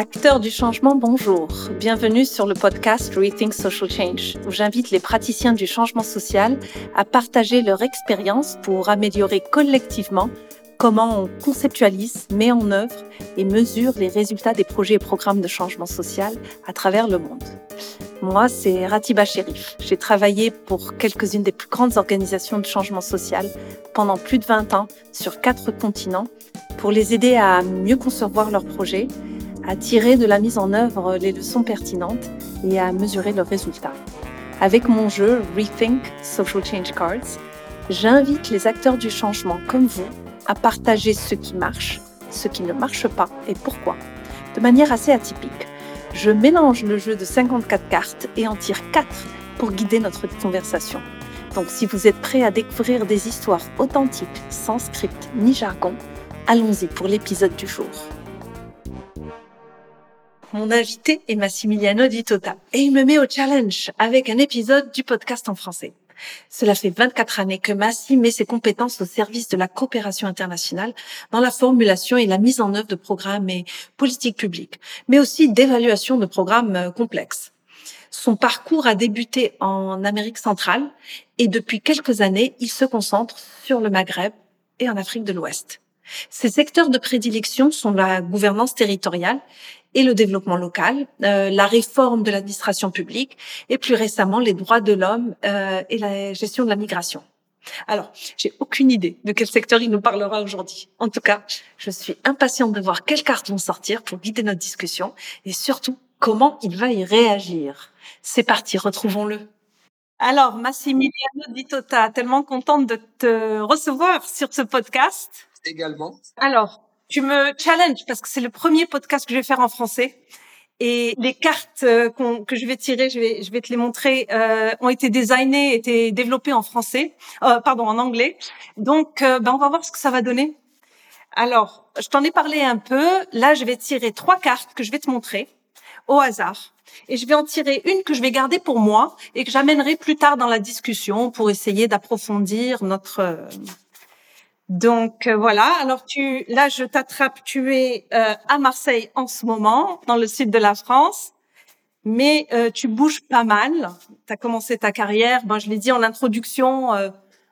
Acteurs du changement, bonjour. Bienvenue sur le podcast Rethink Social Change, où j'invite les praticiens du changement social à partager leur expérience pour améliorer collectivement comment on conceptualise, met en œuvre et mesure les résultats des projets et programmes de changement social à travers le monde. Moi, c'est Ratiba Sherif. J'ai travaillé pour quelques-unes des plus grandes organisations de changement social pendant plus de 20 ans sur quatre continents pour les aider à mieux concevoir leurs projets à tirer de la mise en œuvre les leçons pertinentes et à mesurer leurs résultats. Avec mon jeu Rethink Social Change Cards, j'invite les acteurs du changement comme vous à partager ce qui marche, ce qui ne marche pas et pourquoi, de manière assez atypique. Je mélange le jeu de 54 cartes et en tire 4 pour guider notre conversation. Donc si vous êtes prêt à découvrir des histoires authentiques, sans script ni jargon, allons-y pour l'épisode du jour. Mon invité est Massimiliano Di Tota et il me met au challenge avec un épisode du podcast en français. Cela fait 24 années que Massi met ses compétences au service de la coopération internationale dans la formulation et la mise en œuvre de programmes et politiques publiques, mais aussi d'évaluation de programmes euh, complexes. Son parcours a débuté en Amérique centrale et depuis quelques années, il se concentre sur le Maghreb et en Afrique de l'Ouest. Ses secteurs de prédilection sont la gouvernance territoriale et le développement local, euh, la réforme de l'administration publique et plus récemment les droits de l'homme euh, et la gestion de la migration. Alors, j'ai aucune idée de quel secteur il nous parlera aujourd'hui. En tout cas, je suis impatiente de voir quelles cartes vont sortir pour guider notre discussion et surtout comment il va y réagir. C'est parti, retrouvons-le. Alors, Massimiliano Di Tota, tellement contente de te recevoir sur ce podcast. Également. Alors, tu me challenges parce que c'est le premier podcast que je vais faire en français. Et les cartes euh, que je vais tirer, je vais, je vais te les montrer, euh, ont été designées, été développées en français, euh, pardon, en anglais. Donc, euh, ben, on va voir ce que ça va donner. Alors, je t'en ai parlé un peu. Là, je vais tirer trois cartes que je vais te montrer au hasard. Et je vais en tirer une que je vais garder pour moi et que j'amènerai plus tard dans la discussion pour essayer d'approfondir notre donc euh, voilà, alors tu là je t'attrape, tu es euh, à Marseille en ce moment, dans le sud de la France, mais euh, tu bouges pas mal. Tu as commencé ta carrière, ben, je l'ai dit en introduction,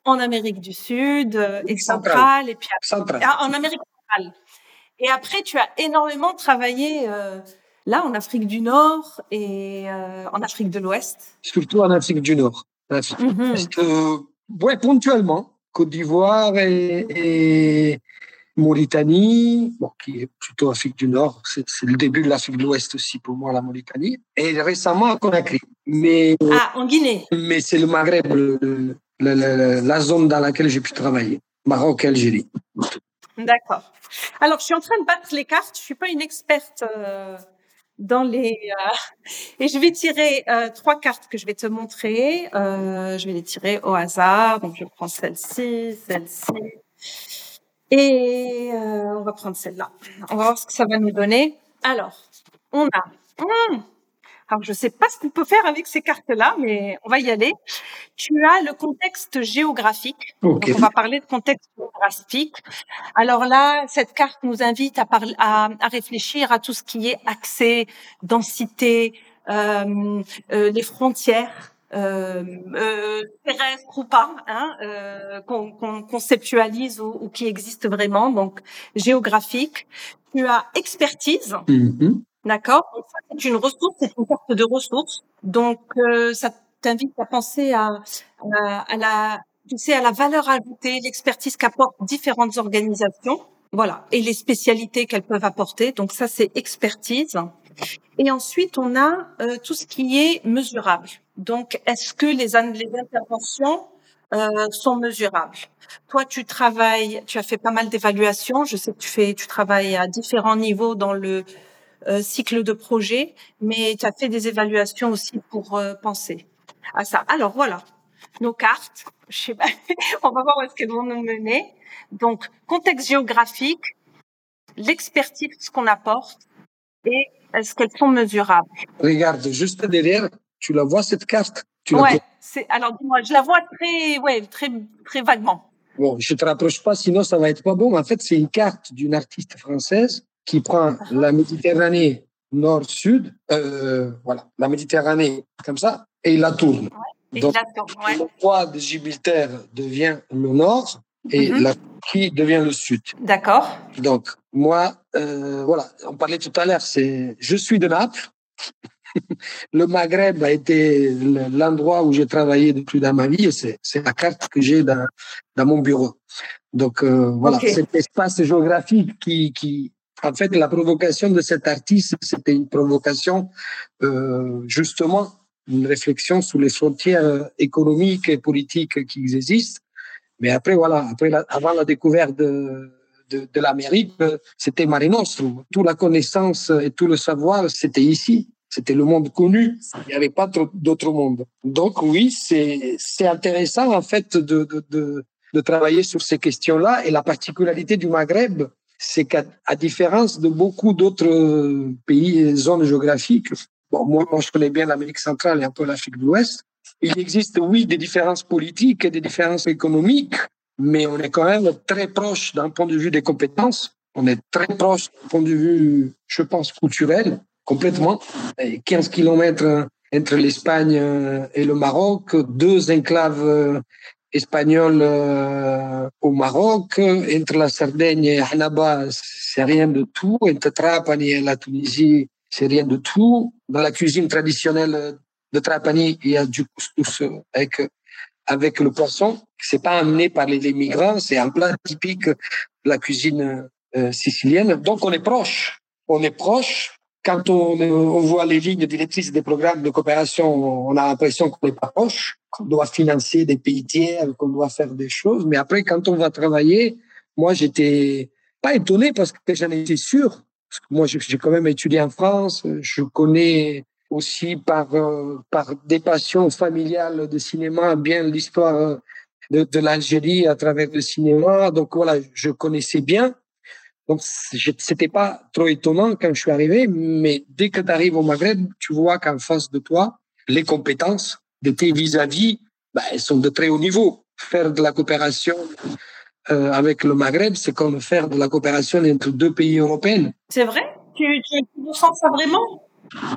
en Amérique du Sud et centrale, et puis ah, en Amérique centrale. Et après, tu as énormément travaillé là en Afrique du Nord et en Afrique de l'Ouest. Surtout en Afrique du Nord. Mm Parce que, ouais, ponctuellement. Côte d'Ivoire et, Mauritanie, bon, qui est plutôt Afrique du Nord. C'est le début de l'Afrique de l'Ouest aussi pour moi, la Mauritanie. Et récemment à Conakry. Mais, ah, en Guinée. Mais c'est le Maghreb, la zone dans laquelle j'ai pu travailler. Maroc et Algérie. D'accord. Alors, je suis en train de battre les cartes. Je suis pas une experte euh, dans les euh, et je vais tirer euh, trois cartes que je vais te montrer. Euh, je vais les tirer au hasard. Donc je prends celle-ci, celle-ci et on va prendre celle-là. On va voir ce que ça va nous donner. Alors, on a. Hum, alors, je ne sais pas ce qu'on peut faire avec ces cartes-là, mais on va y aller. Tu as le contexte géographique. Donc, on va parler de contexte géographique. Alors là, cette carte nous invite à, parler, à, à réfléchir à tout ce qui est accès, densité, euh, euh, les frontières. Euh, euh, terrestres ou pas, hein, euh, qu'on conceptualise ou, ou, qui existent vraiment, donc géographique. Tu as expertise, mm-hmm. D'accord c'est une ressource, c'est une carte de ressources. Donc, euh, ça t'invite à penser à, à, la, tu sais, à la valeur ajoutée, l'expertise qu'apportent différentes organisations. Voilà. Et les spécialités qu'elles peuvent apporter. Donc, ça, c'est expertise. Et ensuite, on a euh, tout ce qui est mesurable. Donc, est-ce que les, les interventions euh, sont mesurables? Toi, tu travailles, tu as fait pas mal d'évaluations. Je sais que tu fais, tu travailles à différents niveaux dans le euh, cycle de projet, mais tu as fait des évaluations aussi pour euh, penser à ça. Alors voilà, nos cartes. Je sais pas, on va voir où est-ce qu'elles vont nous mener. Donc, contexte géographique, l'expertise qu'on apporte et est-ce qu'elles sont mesurables Regarde, juste derrière, tu la vois cette carte? Tu Ouais, c'est alors dis-moi, je la vois très ouais, très très vaguement. Bon, je te rapproche pas sinon ça va être pas bon. En fait, c'est une carte d'une artiste française qui prend la Méditerranée nord-sud, euh, voilà, la Méditerranée, comme ça, et il la tourne. Donc, le poids de Gibraltar devient le nord et mhm. la Turquie devient le sud. D'accord. Donc, moi, euh, voilà, on parlait tout à l'heure, c'est, je suis de Naples. le Maghreb a été l'endroit où j'ai travaillé depuis dans ma vie et c'est, la carte que j'ai dans, dans mon bureau. Donc, euh, voilà, cet espace géographique qui, qui, en fait, la provocation de cet artiste, c'était une provocation, euh, justement, une réflexion sur les frontières économiques et politiques qui existent. Mais après, voilà, après avant la découverte de, de, de l'Amérique, c'était Mare Nostrum. Toute la connaissance et tout le savoir, c'était ici. C'était le monde connu. Il n'y avait pas d'autre monde. Donc oui, c'est intéressant en fait de, de, de, de travailler sur ces questions-là. Et la particularité du Maghreb, c'est qu'à différence de beaucoup d'autres pays et zones géographiques, bon, moi, moi je connais bien l'Amérique centrale et un peu l'Afrique de l'Ouest, il existe, oui, des différences politiques et des différences économiques, mais on est quand même très proche d'un point de vue des compétences. On est très proche d'un point de vue, je pense, culturel, complètement. 15 kilomètres entre l'Espagne et le Maroc, deux enclaves espagnoles euh, au Maroc, entre la Sardaigne et Hanaba, c'est rien de tout, entre Trapani et la Tunisie, c'est rien de tout. Dans la cuisine traditionnelle de Trapani, il y a du couscous avec avec le poisson. C'est pas amené par les, migrants, c'est un plat typique de la cuisine euh, sicilienne. Donc on est proche, on est proche. Quand on, on voit les lignes directrices des programmes de coopération, on a l'impression qu'on n'est pas proche, qu'on doit financer des pays tiers, qu'on doit faire des choses. Mais après, quand on va travailler, moi j'étais pas étonné parce que j'en étais sûr. Parce que moi, j'ai quand même étudié en France, je connais aussi par euh, par des passions familiales de cinéma, bien l'histoire euh, de l'Algérie à travers le cinéma. Donc voilà, je connaissais bien. Donc c'était pas trop étonnant quand je suis arrivé, mais dès que tu arrives au Maghreb, tu vois qu'en face de toi, les compétences de tes vis-à-vis, bah, elles sont de très haut niveau. Faire de la coopération euh, avec le Maghreb, c'est comme faire de la coopération entre deux pays européens. C'est vrai? Tu, tu, tu sens ça vraiment?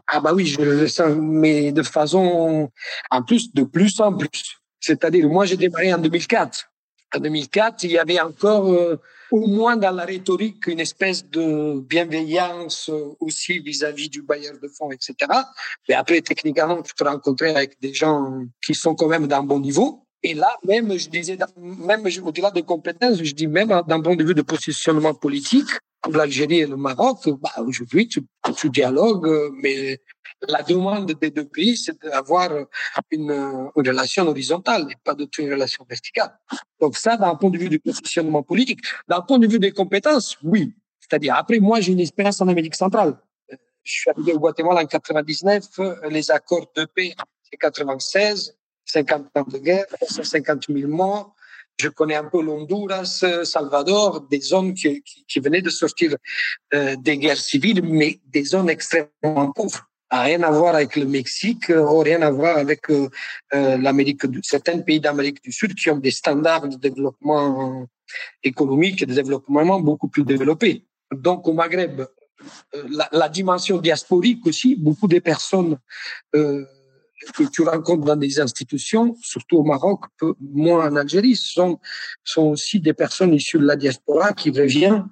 Ah bah oui, je le sens, mais de façon, en plus, de plus en plus. C'est-à-dire, moi, j'ai démarré en 2004. En 2004, il y avait encore, euh, au moins dans la rhétorique, une espèce de bienveillance aussi vis-à-vis du bailleur de fonds, etc. Mais après, techniquement, tu te rencontrais avec des gens qui sont quand même d'un bon niveau. Et là, même, je disais, même au-delà des compétences, je dis même d'un point de vue de positionnement politique, l'Algérie et le Maroc, bah, aujourd'hui, tu, tu dialogues, mais la demande des deux pays, c'est d'avoir une, une, relation horizontale et pas de une relation verticale. Donc ça, d'un point de vue du positionnement politique, d'un point de vue des compétences, oui. C'est-à-dire, après, moi, j'ai une expérience en Amérique centrale. Je suis arrivé au Guatemala en 99, les accords de paix, c'est 96, 50 ans de guerre, 150 000 morts. Je connais un peu l'Honduras, Salvador, des zones qui, qui, qui venaient de sortir euh, des guerres civiles, mais des zones extrêmement pauvres. A rien à voir avec le Mexique, euh, rien à voir avec euh, euh l'Amérique certains pays d'Amérique du Sud qui ont des standards de développement économique et de développement beaucoup plus développés. Donc au Maghreb, euh, la, la, dimension diasporique aussi, beaucoup de personnes euh, que tu rencontres dans des institutions, surtout au Maroc, peu, moins en Algérie, sont, sont aussi des personnes issues de la diaspora qui reviennent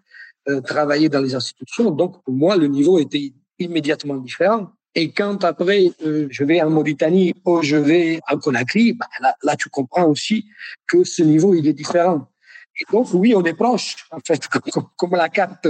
euh, travailler dans les institutions. Donc, pour moi, le niveau était immédiatement différent. Et quand après, euh, je vais en Mauritanie ou je vais en Conakry, bah, là, là, tu comprends aussi que ce niveau, il est différent. Et donc, oui, on est proche, en fait, comme, comme la carte,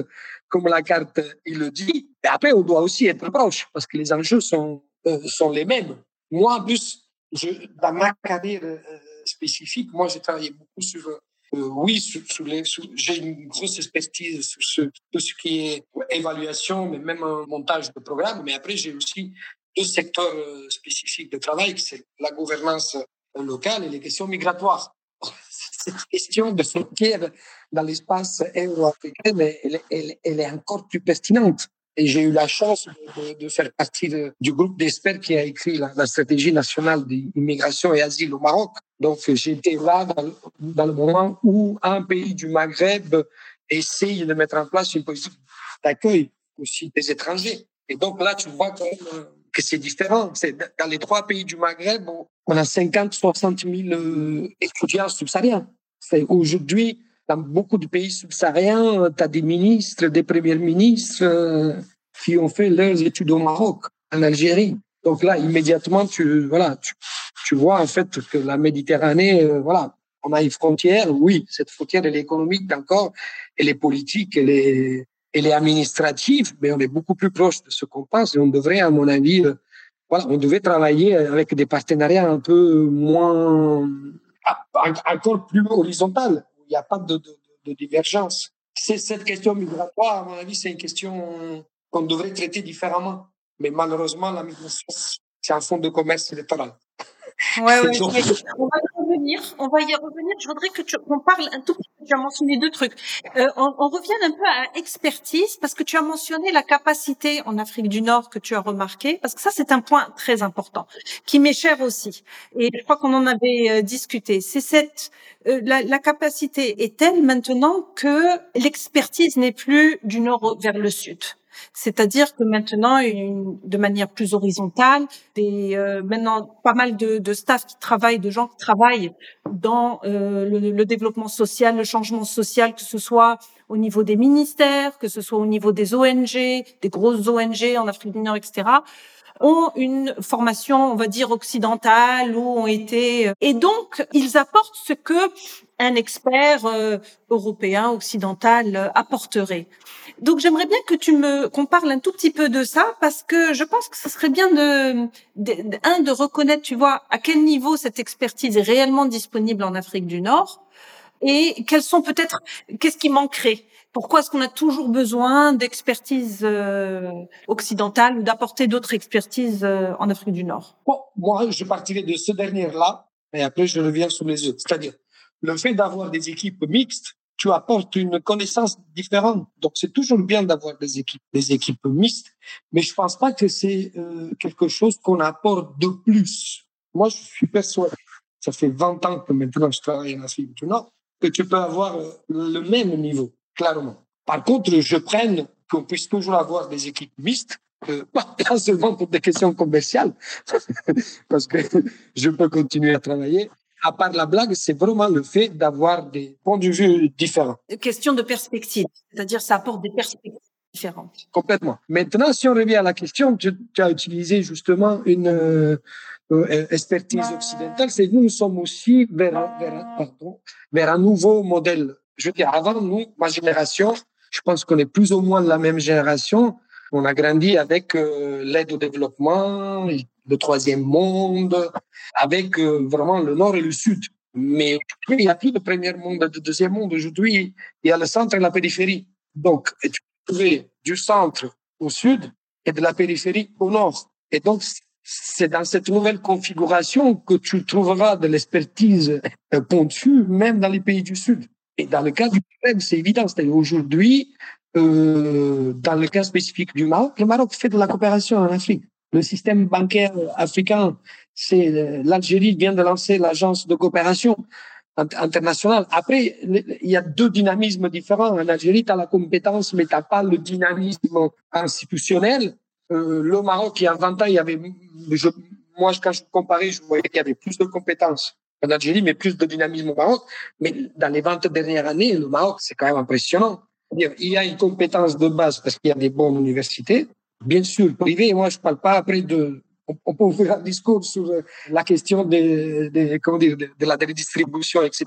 comme la carte, il le dit. Et après, on doit aussi être proche parce que les enjeux sont, euh, sont les mêmes. Moi, en plus, je, dans ma carrière euh, spécifique, moi, j'ai travaillé beaucoup sur, euh, oui, sur, sur les, j'ai une grosse expertise sur ce, tout ce qui est évaluation, mais même un montage de programme. Mais après, j'ai aussi deux secteurs euh, spécifiques de travail, c'est la gouvernance locale et les questions migratoires. Cette question de frontières dans l'espace euro-africain, elle, elle, est encore plus pertinente. Et j'ai eu la chance de, faire partie du groupe d'experts qui a écrit la, stratégie nationale d'immigration et asile au Maroc. Donc j'étais là dans, le moment où un pays du Maghreb essaye de mettre en place une politique d'accueil aussi des étrangers. Et donc là, tu vois que c'est différent. C'est dans les trois pays du Maghreb, on a 50, 60 000 étudiants subsahariens. C'est aujourd'hui, dans beaucoup de pays subsahariens, tu as des ministres, des premiers ministres euh, qui ont fait leurs études au Maroc, en Algérie. Donc là, immédiatement, tu voilà, tu, tu vois en fait que la Méditerranée, euh, voilà, on a une frontière. Oui, cette frontière, elle est économique encore, elle est politique, elle est, elle est administrative, mais on est beaucoup plus proche de ce qu'on pense. Et on devrait, à mon avis, euh, voilà, on devait travailler avec des partenariats un peu moins, encore plus horizontal. Il n'y a pas de, de, de divergence. C'est cette question migratoire, à mon avis, c'est une question qu'on devrait traiter différemment. Mais malheureusement, la migration, c'est un fonds de commerce électoral. Ouais, ouais, On va y revenir. Je voudrais que tu parle un tout petit peu. Tu as mentionné deux trucs. Euh, on, revient un peu à expertise parce que tu as mentionné la capacité en Afrique du Nord que tu as remarqué parce que ça c'est un point très important qui m'est cher aussi. Et je crois qu'on en avait euh, discuté. C'est cette euh, la capacité est telle maintenant que l'expertise n'est plus du nord vers le sud. C'est-à-dire que maintenant, une, de manière plus horizontale, des, euh, maintenant pas mal de, de staff qui travaillent, de gens qui travaillent dans euh, le, le, développement social, le changement social, que ce soit au niveau des ministères, que ce soit au niveau des ONG, des grosses ONG en Afrique du Nord, etc ont une formation, on va dire, occidentale ou ont été... Et donc, ils apportent ce que un expert euh, européen, occidental euh, apporterait. Donc j'aimerais bien que tu me qu'on parle un tout petit peu de ça parce que je pense que ce serait bien de, de, un de reconnaître, tu vois, à quel niveau cette expertise est réellement disponible en Afrique du Nord et quels sont peut-être qu'est-ce qui manquerait? Pourquoi est-ce qu'on a toujours besoin d'expertise euh, occidentale ou d'apporter d'autres expertises euh, en Afrique du Nord? Bon, Moi, je partirai de ce dernier-là, et après je reviens sur les autres. C'est-à-dire, le fait d'avoir des équipes mixtes, tu apportes une connaissance différente. Donc, c'est toujours bien d'avoir des équipes, des équipes mixtes, mais je pense pas que c'est euh, quelque chose qu'on apporte de plus. Moi, je suis persuadé, ça fait 20 ans que maintenant je travaille en Afrique du Nord, que tu peux avoir le même niveau clairement. Par contre, je prenne qu'on puisse toujours avoir des équipes mixtes, euh, pas seulement pour des questions commerciales, parce que je peux continuer à travailler. À part la blague, c'est vraiment le fait d'avoir des points de vue différents. Question de perspective, c'est-à-dire ça apporte des perspectives différentes. Complètement. Maintenant, si on revient à la question, tu, as utilisé justement une euh, euh, expertise occidentale. C'est nous, nous sommes aussi vers, vers, pardon, vers un nouveau modèle je veux dire, avant nous, ma génération, je pense qu'on est plus ou moins de la même génération. On a grandi avec euh, l'aide au développement, le troisième monde, avec euh, vraiment le nord et le sud. Mais il n'y a plus de premier monde, de deuxième monde. Aujourd'hui, il y a le centre et la périphérie. Donc, tu peux trouver du centre au sud et de la périphérie au nord. Et donc, c'est dans cette nouvelle configuration que tu trouveras de l'expertise euh, pointue, même dans les pays du Sud. Et dans le cas du Maghreb, c'est évident. C'est-à-dire aujourd'hui, euh, dans le cas spécifique du Maroc, le Maroc fait de la coopération en Afrique. Le système bancaire africain, c'est euh, l'Algérie vient de lancer l'agence de coopération internationale. Après, il y a deux dynamismes différents. En Algérie, tu as la compétence, mais tu n'as pas le dynamisme institutionnel. Euh, le Maroc, il y a 20 ans, il y avait, je, moi, quand je comparais, je voyais qu'il y avait plus de compétences en Algérie, mais plus de dynamisme au Maroc. Mais dans les 20 dernières années, le Maroc, c'est quand même impressionnant. Il y a une compétence de base parce qu'il y a des bonnes universités. Bien sûr, privé, moi, je parle pas après de, on peut ouvrir un discours sur la question de, de comment dire, de, la redistribution, etc.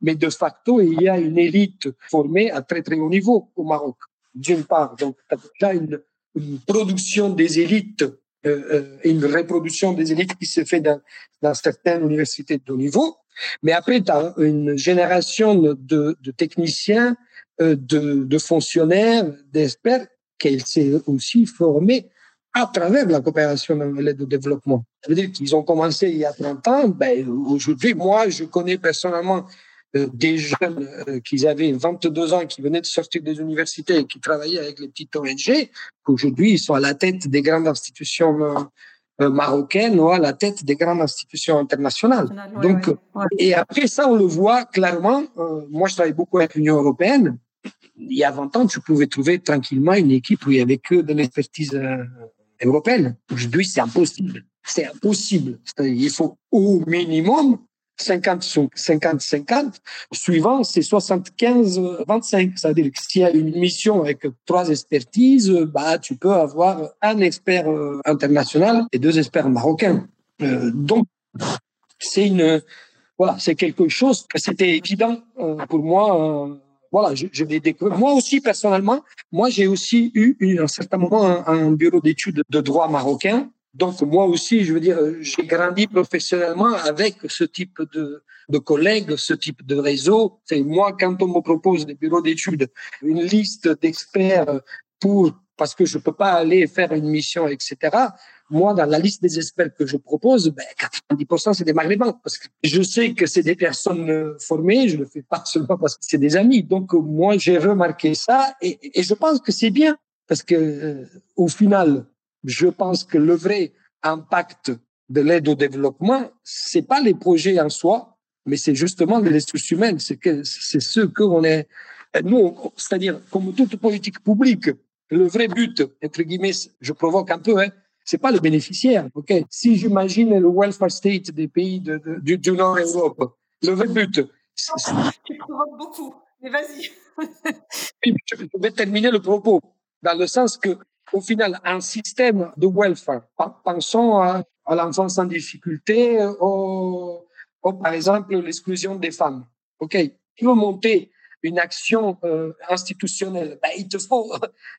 Mais de facto, il y a une élite formée à très très haut niveau au Maroc. D'une part, donc, as une, une production des élites euh, euh, une reproduction des élites qui se fait dans, dans certaines universités de haut niveau. Mais après, tu as une génération de, de techniciens, euh, de, de fonctionnaires, d'experts qu'elle s'est aussi formée à travers la coopération dans l'aide au développement. Ça veut dire qu'ils ont commencé il y a 30 ans. Ben, aujourd'hui, moi, je connais personnellement euh, des jeunes euh, qui avaient 22 ans, qui venaient de sortir des universités et qui travaillaient avec les petites ONG, qu'aujourd'hui ils sont à la tête des grandes institutions euh, marocaines ou à la tête des grandes institutions internationales. Donc, et après ça, on le voit clairement. moi, je travaille beaucoup avec l'Union européenne. Il y a 20 ans, tu pouvais trouver tranquillement une équipe où il y avait que de l'expertise euh, européenne. Aujourd'hui, c'est impossible. C'est impossible. Il faut au minimum 50-50, suivant c'est 75-25. C'est-à-dire que s'il y a une mission avec trois expertises, bah, tu peux avoir un expert euh, international et deux experts marocains. Euh, donc, c'est une, voilà, c'est quelque chose que c'était évident pour moi. Voilà, je, je l'ai découvert. Moi aussi, personnellement, moi, j'ai aussi eu, à un certain moment, un, un bureau d'études de droit marocain donc moi aussi, je veux dire, j'ai grandi professionnellement avec ce type de, de collègues, ce type de réseau. C'est moi quand on me propose des bureaux d'études, une liste d'experts pour parce que je peux pas aller faire une mission, etc. Moi, dans la liste des experts que je propose, ben, 90% c'est des maghrébins parce que je sais que c'est des personnes formées. Je le fais pas seulement parce que c'est des amis. Donc moi, j'ai remarqué ça et, et je pense que c'est bien parce que euh, au final, je pense que le vrai impact de l'aide au développement, c'est pas les projets en soi, mais c'est justement les ressources humaines. C'est que c'est ce qu'on est. Nous, c'est-à-dire comme toute politique publique, le vrai but, entre guillemets, je provoque un peu, hein, c'est pas le bénéficiaire. Ok, si j'imagine le welfare state des pays de, du, du Nord-Europe, le vrai but. Tu provoques beaucoup, mais vas-y. je vais terminer le propos dans le sens que au final un système de welfare. Pensons à, l'enfance en difficulté, au, par exemple l'exclusion des femmes. Ok, tu veux monter une action euh, institutionnelle, ben, il te faut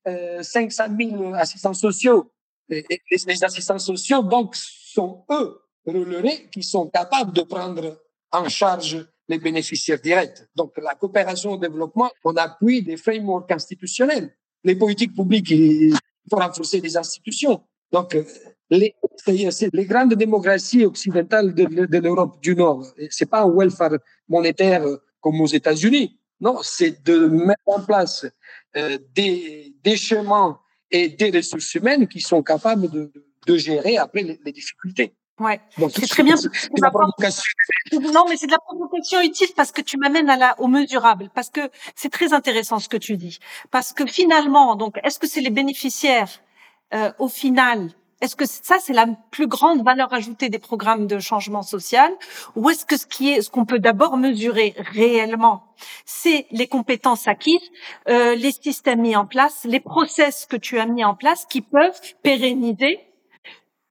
euh, 500 000 assistants sociaux. Les assistants sociaux, donc, sont eux, relevés, qui sont capables de prendre en charge les bénéficiaires directs. Donc, la coopération au développement, on appuie des frameworks institutionnels. Les politiques publiques, pour renforcer les institutions. Donc, les, grandes démocraties occidentales de, l'Europe du Nord, c'est pas un welfare monétaire comme aux États-Unis. Non, c'est de mettre en place euh, des, des chemins et des ressources humaines qui sont capables de, de gérer après les, les difficultés. Ouais, c'est très bien. La non, mais c'est de la provocation utile parce que tu m'amènes à la, au mesurable, parce que c'est très intéressant ce que tu dis. Parce que finalement, donc, est-ce que c'est les bénéficiaires euh, au final est-ce que ça c'est la plus grande valeur ajoutée des programmes de changement social ou est-ce que ce qui est ce qu'on peut d'abord mesurer réellement c'est les compétences acquises, euh, les systèmes mis en place, les process que tu as mis en place qui peuvent pérenniser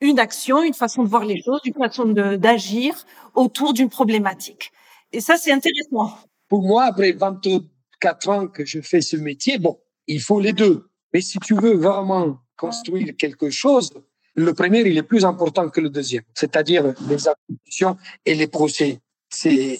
une action, une façon de voir les choses, une façon d'agir autour d'une problématique. Et ça, c'est intéressant. Pour moi, après 24 ans que je fais ce métier, bon, il faut les deux. Mais si tu veux vraiment construire quelque chose, le premier, il est plus important que le deuxième. C'est-à-dire les institutions et les procès. C'est,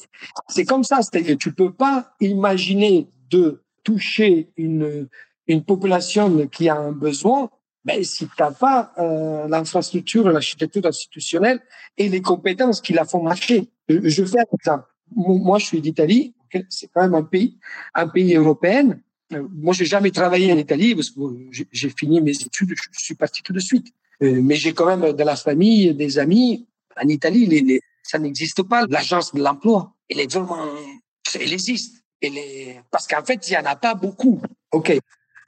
comme ça. C'est-à-dire, tu peux pas imaginer de toucher une, une population qui a un besoin ben, si tu n'as pas euh, l'infrastructure, l'architecture institutionnelle et les compétences qui la font marcher. Je, je fais un exemple. Moi, je suis d'Italie. C'est quand même un pays, un pays européen. Euh, moi, j'ai jamais travaillé en Italie parce que j'ai fini mes études. Je suis parti tout de suite. Euh, mais j'ai quand même de la famille, des amis. En Italie, ça n'existe pas. L'agence de l'emploi, elle existe. Parce qu'en fait, il y en a pas beaucoup. OK.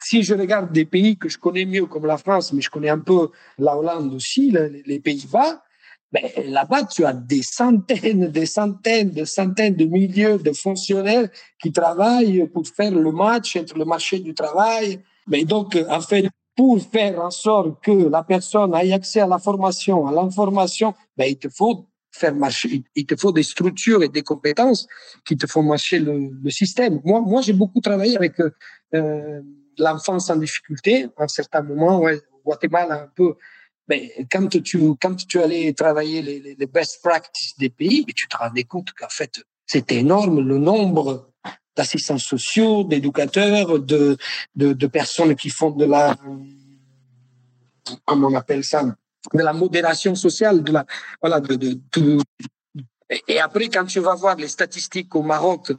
Si je regarde des pays que je connais mieux comme la France, mais je connais un peu la Hollande aussi, les Pays-Bas, ben, là-bas, tu as des centaines, des centaines, des centaines de milliers de fonctionnaires qui travaillent pour faire le match entre le marché du travail. Mais donc, en fait, pour faire en sorte que la personne ait accès à la formation, à l'information, ben, il te faut faire marcher, il te faut des structures et des compétences qui te font marcher le, le système. Moi, moi, j'ai beaucoup travaillé avec euh, l'enfance en difficulté, à un certain moment, ouais, Guatemala un peu, mais quand tu, quand tu allais travailler les, les best practices des pays, tu te rendais compte qu'en fait, c'était énorme le nombre d'assistants sociaux, d'éducateurs, de, personnes qui font de la, comment on appelle ça, de la modération sociale, de la, voilà, de, et après, quand tu vas voir les statistiques au Maroc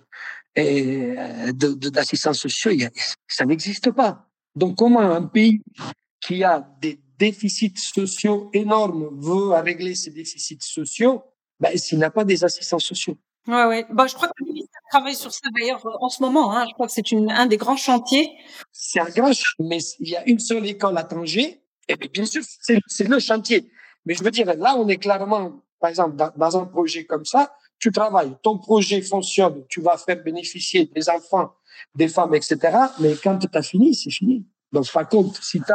et d'assistance sociale, ça n'existe pas. Donc, comment un pays qui a des déficits sociaux énormes veut régler ces déficits sociaux? Ben, s'il n'a pas des assistants sociaux Ouais, ouais. Bah, je crois que le ministère travaille sur ça d'ailleurs en ce moment. Hein. Je crois que c'est un des grands chantiers. C'est un grand chantier, mais il y a une seule école à Tanger. Et bien sûr, c'est le chantier. Mais je veux dire, là, on est clairement, par exemple, dans, un projet comme ça, tu travailles, ton projet fonctionne, tu vas faire bénéficier des enfants, des femmes, etc. Mais quand tu as fini, c'est fini. Donc, par contre, si tu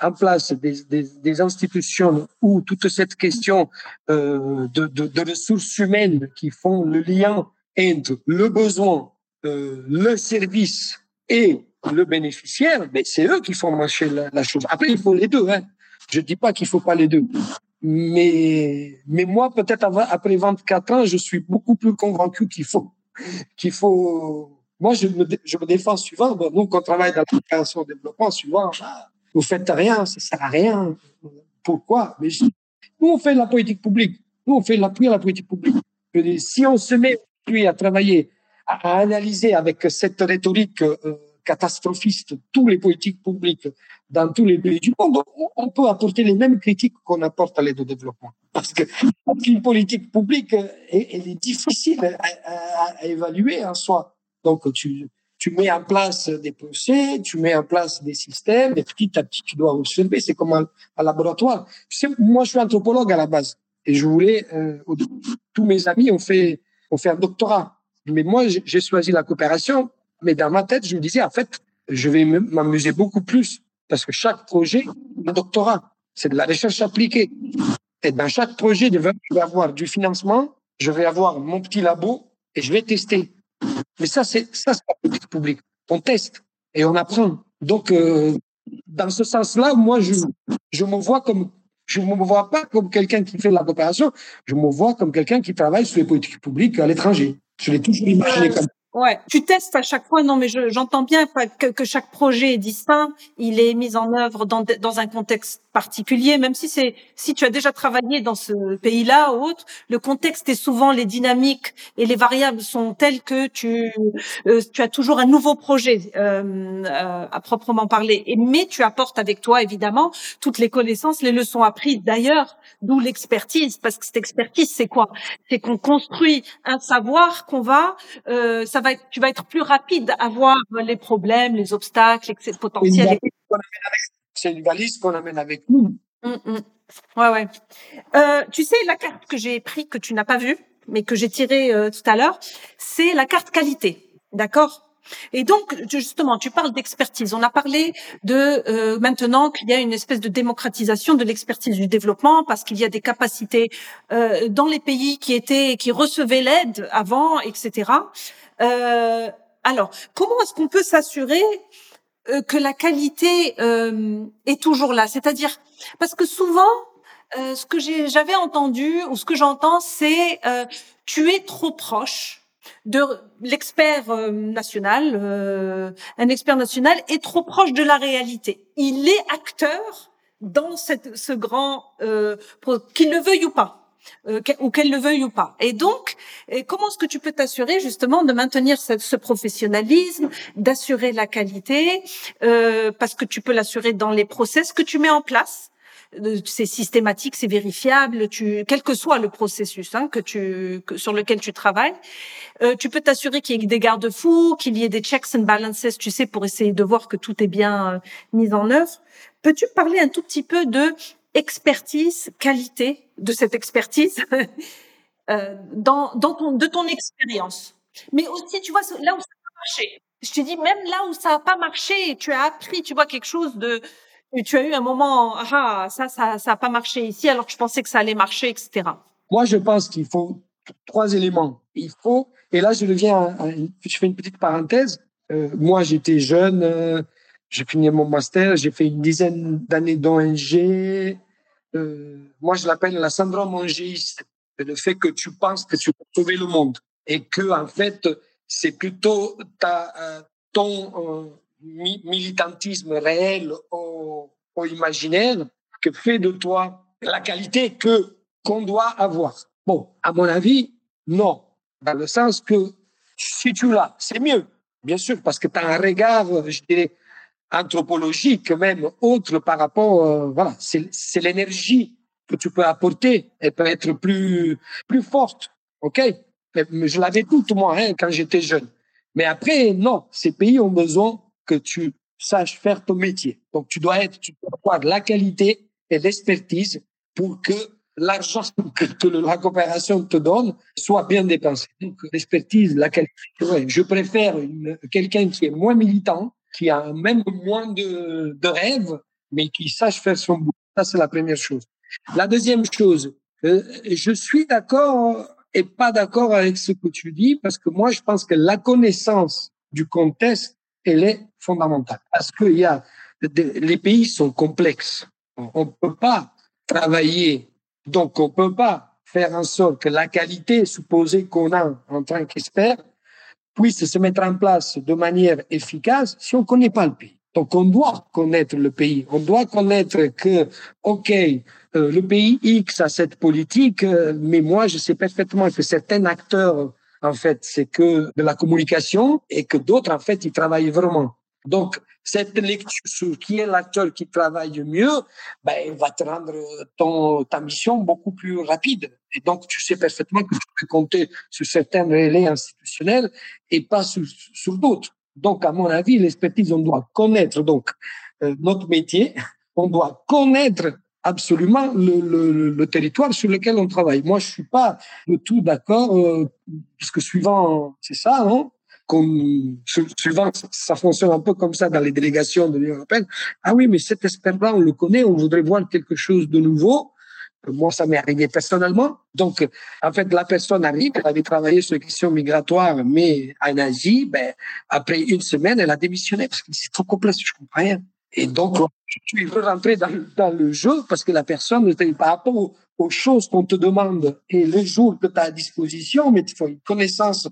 en place des, des, institutions où toute cette question euh, de, de, ressources humaines qui font le lien entre le besoin, euh, le service et le bénéficiaire, mais ben, c'est eux qui font marcher la, chose. Après, il faut les deux. Hein. Je dis pas qu'il faut pas les deux. Mais, mais moi, peut-être après 24 ans, je suis beaucoup plus convaincu qu'il faut, qu'il faut. Moi, je me, défends souvent. Bon, nous, quand on travaille dans la création développement, souvent, bah, vous faites rien, ça sert à rien. Pourquoi? Mais nous, on fait la politique publique. Nous, on fait l'appui à la politique publique. Si on se met à travailler, à, analyser avec cette rhétorique euh, catastrophiste tous les politiques publiques dans tous les pays du monde, on, peut apporter les mêmes critiques qu'on apporte à l'aide au développement. Parce que une politique publique, elle, est difficile à, à, évaluer en soi. Donc, tu, tu mets en place des procès, tu mets en place des systèmes, et petit à petit, tu dois observer. C'est comme un, laboratoire. moi, je suis anthropologue à la base, et je voulais. Euh, tous mes amis ont fait ont fait un doctorat, mais moi, j'ai choisi la coopération. Mais dans ma tête, je me disais, en fait, je vais m'amuser beaucoup plus parce que chaque projet, un doctorat, c'est de la recherche appliquée. Et dans chaque projet, je vais avoir du financement, je vais avoir mon petit labo et je vais tester. Mais ça, c'est ça, c'est la politique publique. On teste et on apprend. Donc, euh, dans ce sens-là, moi, je je me vois comme je me vois pas comme quelqu'un qui fait de la coopération. Je me vois comme quelqu'un qui travaille sur les politiques publiques à l'étranger. Je l'ai toujours imaginé comme Ouais, tu testes à chaque fois. Non, mais j'entends bien que, que, chaque projet est distinct. Il est mis en œuvre dans, dans un contexte particulier, même si c'est si tu as déjà travaillé dans ce pays-là ou autre, le contexte est souvent les dynamiques et les variables sont telles que tu euh, tu as toujours un nouveau projet euh, euh, à proprement parler. Mais tu apportes avec toi évidemment toutes les connaissances, les leçons apprises. D'ailleurs, d'où l'expertise, parce que cette expertise, c'est quoi? C'est qu'on construit un savoir qu'on va euh, ça va être, tu vas être plus rapide à voir les problèmes, les obstacles, etc. potentiels. C'est une valise qu'on amène avec nous. Hum, hum. Ouais, ouais. Euh, tu sais, la carte que j'ai prise, que tu n'as pas vue, mais que j'ai tirée euh, tout à l'heure, c'est la carte qualité. D'accord? Et donc, justement, tu parles d'expertise. On a parlé de euh, maintenant qu'il y a une espèce de démocratisation de l'expertise du développement parce qu'il y a des capacités euh, dans les pays qui étaient, qui recevaient l'aide avant, etc. Euh, alors, comment est-ce qu'on peut s'assurer euh, que la qualité euh, est toujours là? C'est-à-dire parce que souvent, euh, ce que j'avais entendu ou ce que j'entends, c'est tu es trop proche de l'expert national. un expert national est trop proche de la réalité. Il est acteur dans cette, ce grand, qu'il le veuille ou pas. Euh, ou qu'elle le veuille ou pas. Et donc, comment est-ce que tu peux t'assurer justement de maintenir ce, professionnalisme, d'assurer la qualité, euh, parce que tu peux l'assurer dans les process que tu mets en place. Euh, c'est systématique, c'est vérifiable, tu, quel que soit le processus hein, que tu, sur lequel tu travailles, tu peux t'assurer qu'il y ait des garde-fous, qu'il y ait des checks and balances, tu sais, pour essayer de voir que tout est bien mis en œuvre. Peux-tu parler un tout petit peu de expertise, qualité de cette expertise euh, dans, dans ton, de ton expérience? Mais aussi, tu vois, là où ça a marché. Je te dis, même là où ça n'a pas marché, tu as appris, tu vois, quelque chose de... Tu as eu un moment, ah, ça, ça n'a pas marché ici, alors que je pensais que ça allait marcher, etc. Moi, je pense qu'il faut trois éléments. Il faut, et là, je deviens, je fais une petite parenthèse. Euh, moi, j'étais jeune, euh, j'ai fini mon master, j'ai fait une dizaine d'années d'ONG, euh, moi je l'appelle la syndrome angéiste, le fait que tu penses que tu peux sauver le monde et que en fait c'est plutôt ta, euh, ton militantisme réel imaginaire que fait de toi la qualité que qu'on doit avoir. Bon, à mon avis, non, dans le sens que si tu l'as, c'est mieux, bien sûr, parce que tu as un regard, je dirais, anthropologique même autre par rapport euh, voilà c'est l'énergie que tu peux apporter elle peut être plus plus forte ok? Mais je l'avais tout, moi, hein, quand j'étais jeune. Mais après, non, ces pays ont besoin que tu saches faire ton métier. Donc, tu dois être, tu dois avoir la qualité et l'expertise pour que l'argent que la coopération te donne soit bien dépensé. Donc, l'expertise, la qualité. je préfère quelqu'un qui est moins militant, qui a même moins de, de rêves, mais qui sache faire son boulot. Ça, c'est la première chose. La deuxième chose, euh, je suis d'accord et pas d'accord avec ce que tu dis parce que moi, je pense que la connaissance du contexte, elle est fondamentale parce qu'il y a les pays sont complexes. On ne peut pas travailler, donc on peut pas faire en sorte que la qualité supposée qu'on a en tant qu'expert puisse se mettre en place de manière efficace si on ne connaît pas le pays. Donc on doit connaître le pays, on doit connaître que, OK, euh, le pays X a cette politique, euh, mais moi je sais parfaitement que certains acteurs, en fait, c'est que de la communication et que d'autres, en fait, ils travaillent vraiment. Donc, cette lecture sur qui est l'acteur qui travaille mieux, ben, va te rendre ton, ta mission beaucoup plus rapide. Et donc, tu sais parfaitement que tu peux compter sur certains relais institutionnels et pas sur, sur d'autres. Donc, à mon avis, l'expertise, on doit connaître donc euh, notre métier, on doit connaître absolument le, le, le, territoire sur lequel on travaille. Moi, je suis pas du tout d'accord, euh, parce que suivant, c'est ça, non comme souvent ça fonctionne un peu comme ça dans les délégations de l'Union européenne. Ah oui, mais cet expert-là, on le connaît, on voudrait voir quelque chose de nouveau. Moi, ça m'est arrivé personnellement. Donc, en fait, la personne arrive, elle avait travaillé sur les questions migratoires, mais en Asie, ben, après une semaine, elle a démissionné parce que c'est trop complexe, je comprends rien. Et donc, tu veux rentrer dans, dans le jeu parce que la personne, par rapport aux, choses qu'on te demande et le jour que tu as à disposition, mais il faut une connaissance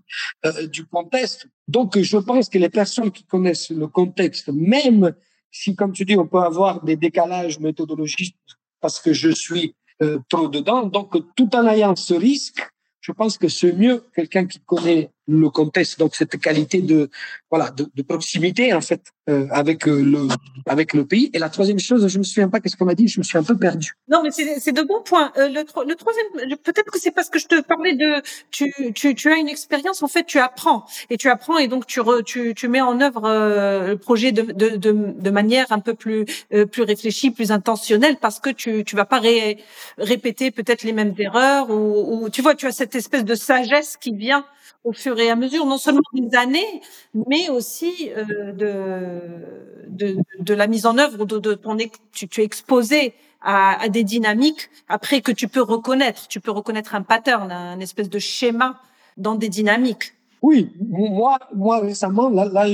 euh, du contexte. Donc, je pense que les personnes qui connaissent le contexte, même si, comme tu dis, on peut avoir des décalages méthodologiques parce que je suis euh, trop dedans, donc tout en ayant ce risque, je pense que c'est mieux quelqu'un qui connaît le contexte, donc cette qualité de voilà de, de proximité en fait euh, avec euh, le avec le pays. Et la troisième chose, je me souviens pas qu'est-ce qu'on a dit, je me suis un peu perdu. Non, mais c'est de bons points. Euh, le, le troisième, peut-être que c'est parce que je te parlais de tu tu tu as une expérience en fait, tu apprends et tu apprends et donc tu tu tu mets en œuvre euh, le projet de, de de manière un peu plus plus réfléchie, plus intentionnelle parce que tu tu vas pas ré, répéter peut-être les mêmes erreurs ou, ou tu vois, tu as cette espèce de sagesse qui vient au fur et à mesure, non seulement des années, mais aussi euh, de, de, de, la mise en œuvre de, de ton tu, tu es exposé à, à, des dynamiques après que tu peux reconnaître. Tu peux reconnaître un pattern, un espèce de schéma dans des dynamiques. Oui, moi, moi récemment, là, là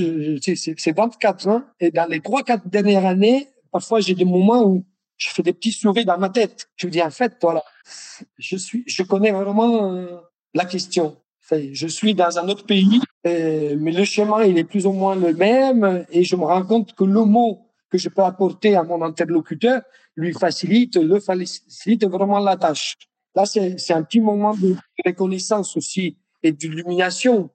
c'est 24 ans, et dans les trois, quatre dernières années, parfois j'ai des moments où je fais des petits sourires dans ma tête. Je me dis en fait, voilà, je suis, je connais vraiment euh, la question je suis dans un autre pays, euh, mais le chemin il est plus ou moins le même, et je me rends compte que le mot que je peux apporter à mon interlocuteur lui facilite, le facilite vraiment la tâche. Là, c'est un petit moment de reconnaissance aussi et d'illumination.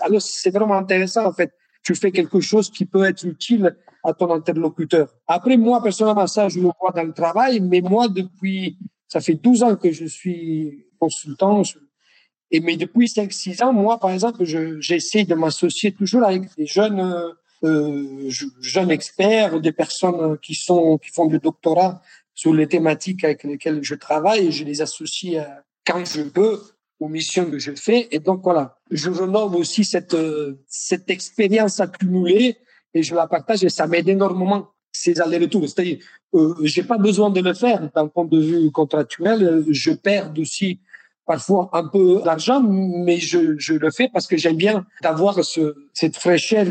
Alors, c'est vraiment intéressant en fait. Tu fais quelque chose qui peut être utile à ton interlocuteur. Après, moi, personnellement, ça, je le vois dans le travail, mais moi, depuis, ça fait 12 ans que je suis consultant, et mais depuis 5-6 ans, moi, par exemple, j'essaie de m'associer toujours avec des jeunes euh, euh jeunes experts, des personnes qui sont qui font du doctorat sur les thématiques avec lesquelles je travaille. Et je les associe à, quand je peux aux missions que je fais. Et donc voilà, je renove aussi cette euh, cette expérience accumulée et je la partage et ça m'aide énormément ces allers-retours. C'est-à-dire, euh, j'ai pas besoin de le faire d'un point de vue contractuel. Je perds aussi parfois un peu d'argent, mais je, je le fais parce que j'aime bien d'avoir ce, cette fraîcheur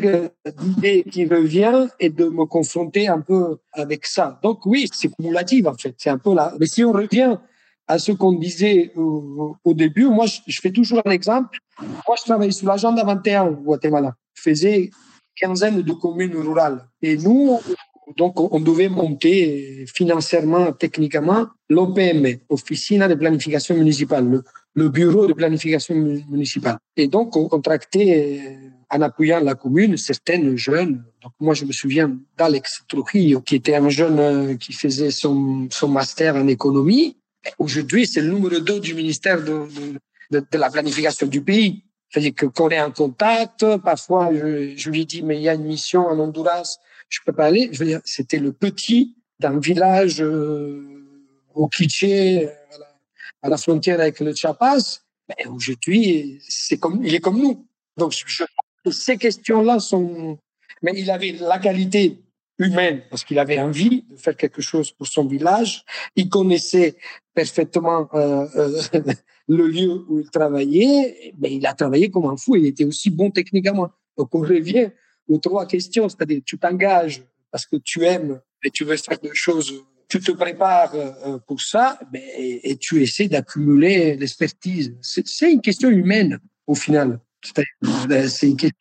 d'idées qui revient et de me confronter un peu avec ça. Donc oui, c'est cumulatif en fait, c'est un peu là. Mais si on revient à ce qu'on disait au, début, moi je, fais toujours un exemple. Moi je travaille sur l'agenda 21 au Guatemala. Je faisais quinzaine de communes rurales. Et nous, donc, on devait monter financièrement, techniquement, l'OPM, Officina de planification municipale, le, bureau de planification municipale. Et donc, on contractait, en appuyant la commune, certaines jeunes. Donc, moi, je me souviens d'Alex Trujillo, qui était un jeune euh, qui faisait son, son master en économie. Aujourd'hui, c'est le numéro 2 du ministère de, de, de la planification du pays. C'est-à-dire qu'on est en contact, parfois je, je lui dis mais il y a une mission en Honduras, je peux pas aller. Je veux dire, c'était le petit d'un village euh, au Quiché, à la, frontière avec le Chiapas. Ben, aujourd'hui, c'est comme il est comme nous. Donc je, ces questions-là sont, mais il avait la qualité humaine parce qu'il avait envie de faire quelque chose pour son village. Il connaissait parfaitement euh, euh, le lieu où il travaillait, mais il a travaillé comme un fou. Il était aussi bon techniquement. Donc on revient aux trois questions, c'est-à-dire tu t'engages parce que tu aimes et tu veux faire des choses, tu te prépares euh, pour ça, et, et tu essaies d'accumuler l'expertise. C'est une question humaine au final. C'est une question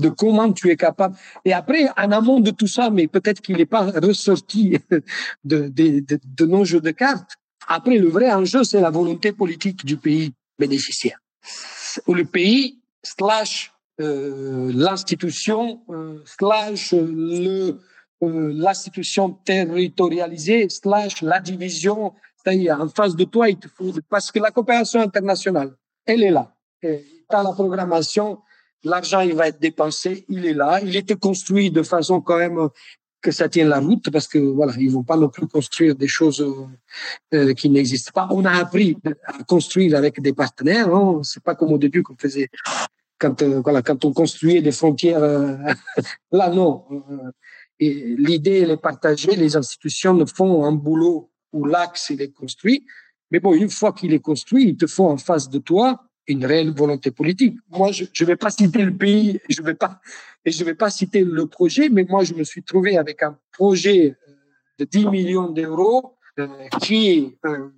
de comment tu es capable. Et après, en amont de tout ça, mais peut-être qu'il n'est pas ressorti de, de, de, de, nos jeux de cartes. Après, le vrai enjeu, c'est la volonté politique du pays bénéficiaire. Ou le pays slash l'institution euh, slash le euh, l'institution territorialisée slash la division. C'est-à-dire, en face de toi, il te faut parce que la coopération internationale, elle est là. Dans la programmation, L'argent, il va être dépensé, il est là. Il était construit de façon quand même que ça tienne la route parce que voilà, ils vont pas non plus construire des choses euh, qui n'existent pas. On a appris à construire avec des partenaires. Hein. C'est pas comme au début qu'on faisait quand euh, voilà quand on construisait des frontières. Euh, là non. Et l'idée elle est partagée. Les institutions font un boulot où l'axe il est construit. Mais bon, une fois qu'il est construit, il te faut en face de toi une réelle volonté politique. Moi, je ne vais pas citer le pays, je vais pas, et je vais pas citer le projet, mais moi, je me suis trouvé avec un projet euh, de 10 millions d'euros euh, qui euh,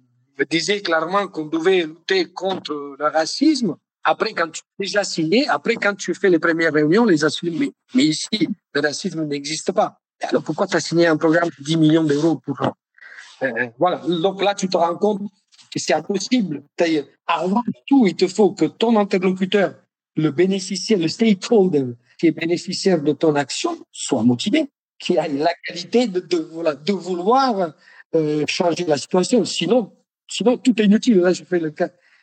disait clairement qu'on devait lutter contre le racisme. Après, quand tu as déjà signé, après, quand tu fais les premières réunions, les assumes, mais, ici, le racisme n'existe pas. Alors, pourquoi tu as signé un programme de 10 millions d'euros pour... Euh, voilà. Donc là, tu te rends compte que c'est impossible. Avant tout, il te faut que ton interlocuteur, le bénéficiaire, le stakeholder qui est bénéficiaire de ton action, soit motivé, qui ait la qualité de, de, voilà, de vouloir euh, changer la situation. Sinon, sinon, tout est inutile. Là, je fais le,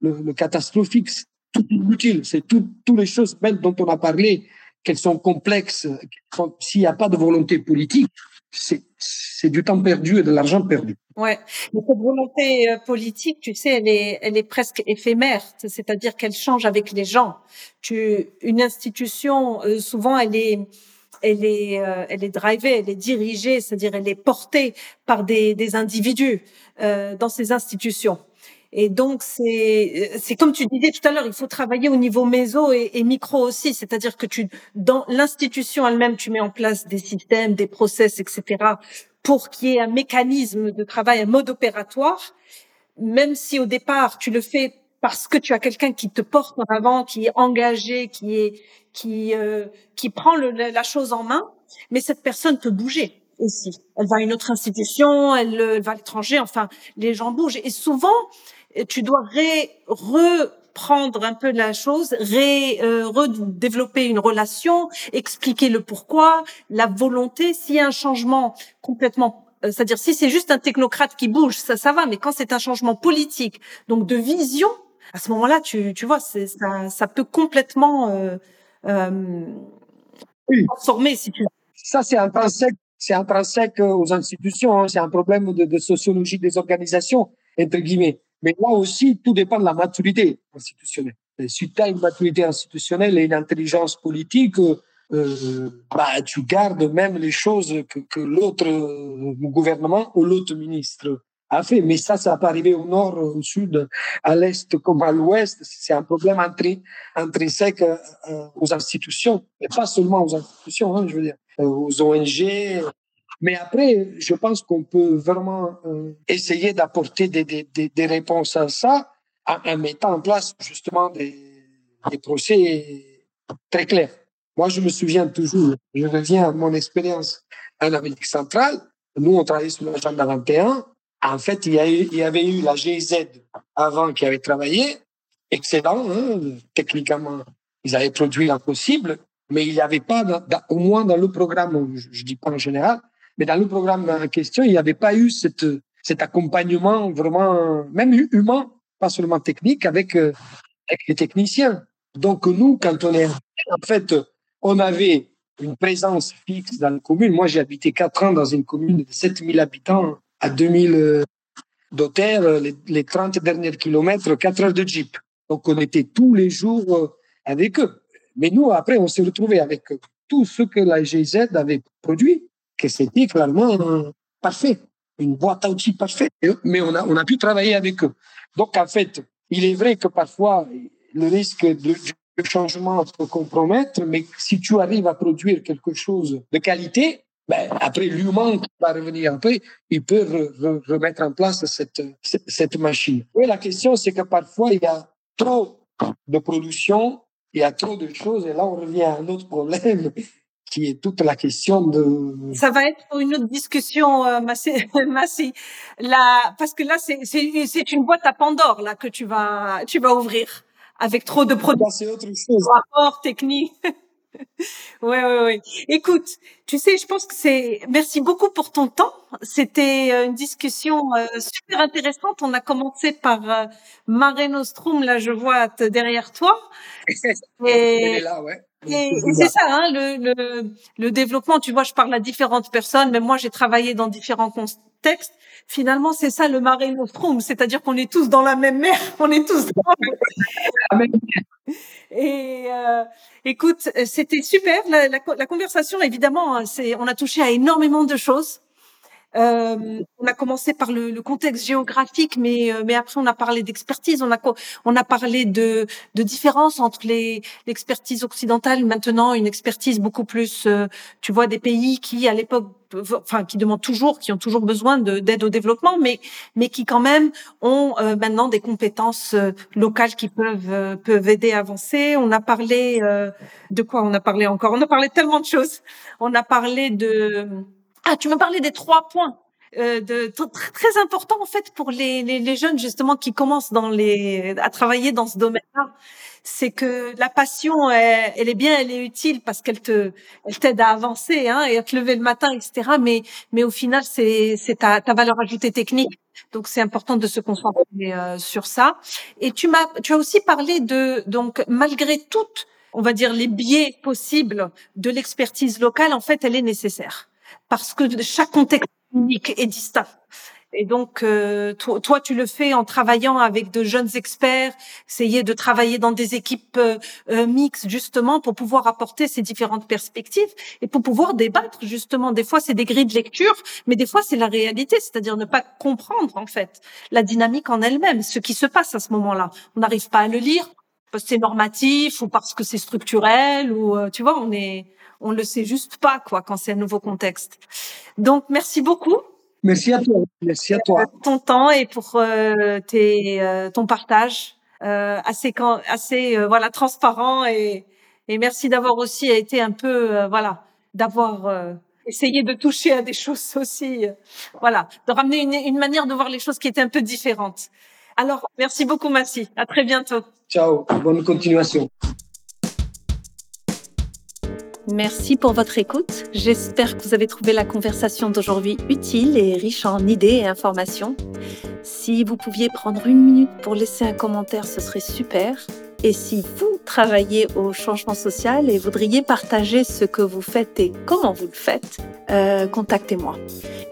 le, le catastrophique. Tout est inutile. C'est toutes les choses belles dont on a parlé, qu'elles sont complexes. S'il n'y a pas de volonté politique, c'est du temps perdu et de l'argent perdu. Ouais, mais cette volonté euh, politique, tu sais, elle est, elle est presque éphémère, c'est-à-dire qu'elle change avec les gens. Tu, une institution, euh, souvent, elle est, elle est, euh, elle est drivée, elle est dirigée, c'est-à-dire elle est portée par des, des individus euh, dans ces institutions. Et donc, c'est, c'est comme tu disais tout à l'heure, il faut travailler au niveau méso et, micro aussi. C'est-à-dire que tu, dans l'institution elle-même, tu mets en place des systèmes, des process, etc., pour qu'il y ait un mécanisme de travail, un mode opératoire, même si au départ, tu le fais parce que tu as quelqu'un qui te porte en avant, qui est engagé, qui est, qui, euh, qui prend la chose en main, mais cette personne peut bouger aussi. Elle va à une autre institution, elle, elle va à l'étranger, enfin, les gens bougent. Et souvent, tu dois ré, reprendre un peu la chose, ré, euh, redévelopper une relation, expliquer le pourquoi, la volonté. S'il y a un changement complètement euh, c'est-à-dire si c'est juste un technocrate qui bouge, ça, ça va, mais quand c'est un changement politique, donc de vision, à ce moment-là, tu, tu vois, c'est, ça, ça peut complètement euh, euh, oui. transformer, si tu Ça, c'est intrinsèque, c'est intrinsèque aux institutions, hein. c'est un problème de, de sociologie des organisations, entre guillemets. Mais là aussi, tout dépend de la maturité institutionnelle. si tu as une maturité institutionnelle et une intelligence politique, euh, bah, tu gardes même les choses que, l'autre euh, gouvernement ou l'autre ministre a fait. Mais ça, ça peut arriver au nord, au sud, à l'est comme à l'ouest. C'est un problème intrinsèque euh, aux institutions, et pas seulement aux institutions, hein, je veux dire, aux ONG, mais après, je pense qu'on peut vraiment euh, essayer d'apporter des, des, des, des, réponses à ça en, mettant en place justement des, des procès très clairs. Moi, je me souviens toujours, je reviens à mon expérience en Amérique centrale. Nous, on travaillait sur l'agenda 21. En fait, il y, a eu, il y avait eu la GIZ avant qui avait travaillé. Excellent, hein, techniquement, ils avaient produit l'impossible, mais il n'y avait pas, au moins dans le programme, je ne dis pas en général, mais dans le programme en question, il n'y avait pas eu cette, cet accompagnement vraiment, même humain, pas seulement technique, avec, euh, avec les techniciens. Donc nous, quand on est en fait, on avait une présence fixe dans la commune. Moi, j'ai habité quatre ans dans une commune de 7000 habitants à 2000 euh, d'hôtels, les, les 30 derniers kilomètres, 4 heures de jeep. Donc on était tous les jours euh, avec eux. Mais nous, après, on s'est retrouvé avec tout ce que la GZ avait produit, que c'était clairement parfait, une boîte à outils parfaite. Mais on a, on a pu travailler avec eux. Donc, en fait, il est vrai que parfois, le risque de, changement peut compromettre, mais si tu arrives à produire quelque chose de qualité, ben, après l'humain va revenir après, il peut remettre en place cette, cette machine. Oui, la question, c'est que parfois, il y a trop de production il y a trop de choses et là on revient à un autre problème qui est toute la question de. Ça va être une autre discussion, euh, Massé. Là, parce que là c'est une boîte à Pandore là que tu vas tu vas ouvrir avec trop de produits. C'est autre chose. Rapport technique. ouais, ouais, ouais. Écoute, tu sais, je pense que c'est. Merci beaucoup pour ton temps. C'était euh, une discussion euh, super intéressante. On a commencé par euh, Mare Nostrum, là, je vois derrière toi. Et, là, ouais. Et, c'est ça, hein, le, le, le, développement. Tu vois, je parle à différentes personnes, mais moi, j'ai travaillé dans différents contextes. Finalement, c'est ça le Mare Nostrum, c'est-à-dire qu'on est tous dans la même mer, on est tous dans la même mer. Et euh, écoute, c'était super. La, la, la, conversation, évidemment, c'est, on a touché à énormément de choses. Euh, on a commencé par le, le contexte géographique, mais euh, mais après on a parlé d'expertise, on a on a parlé de de différence entre les l'expertise occidentale maintenant une expertise beaucoup plus, euh, tu vois, des pays qui à l'époque enfin qui demandent toujours, qui ont toujours besoin d'aide au développement, mais mais qui quand même ont euh, maintenant des compétences locales qui peuvent peuvent aider à avancer. On a parlé de quoi On a parlé encore? On a parlé de tellement de choses. On a parlé de ah, tu me parlais des trois points. Euh, de, très, très important en fait pour les, les, les, jeunes justement qui commencent dans les à travailler dans ce domaine-là, c'est que la passion elle, elle, est bien, elle est utile parce qu'elle te elle t'aide à avancer hein, et à te lever le matin, etc. Mais mais au final c'est c'est ta, ta valeur ajoutée technique. Donc c'est important de se concentrer euh, sur ça. Et tu m'as tu as aussi parlé de donc malgré toutes on va dire les biais possibles de l'expertise locale, en fait, elle est nécessaire parce que chaque contexte unique est distinct. Et donc, euh, toi, tu le fais en travaillant avec de jeunes experts, essayer de travailler dans des équipes euh, euh, mixtes, justement, pour pouvoir apporter ces différentes perspectives et pour pouvoir débattre, justement. Des fois, c'est des grilles de lecture, mais des fois, c'est la réalité, c'est-à-dire ne pas comprendre, en fait, la dynamique en elle-même, ce qui se passe à ce moment-là. On n'arrive pas à le lire parce que c'est normatif ou parce que c'est structurel ou, tu vois, on est on le sait juste pas quoi quand c'est un nouveau contexte. Donc merci beaucoup. Merci à toi. Merci à toi. Pour ton temps et pour euh, tes, euh, ton partage euh, assez assez euh, voilà transparent et, et merci d'avoir aussi été un peu voilà d'avoir essayé de toucher à des choses aussi voilà de ramener une, une manière de voir les choses qui était un peu différente. Alors merci beaucoup Massi. À très bientôt. Ciao. Bonne continuation. Merci pour votre écoute. J'espère que vous avez trouvé la conversation d'aujourd'hui utile et riche en idées et informations. Si vous pouviez prendre une minute pour laisser un commentaire, ce serait super. Et si vous travaillez au changement social et voudriez partager ce que vous faites et comment vous le faites, euh, contactez-moi.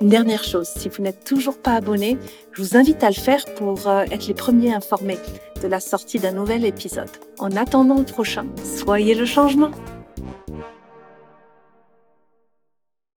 Une dernière chose, si vous n'êtes toujours pas abonné, je vous invite à le faire pour euh, être les premiers informés de la sortie d'un nouvel épisode. En attendant le prochain, soyez le changement.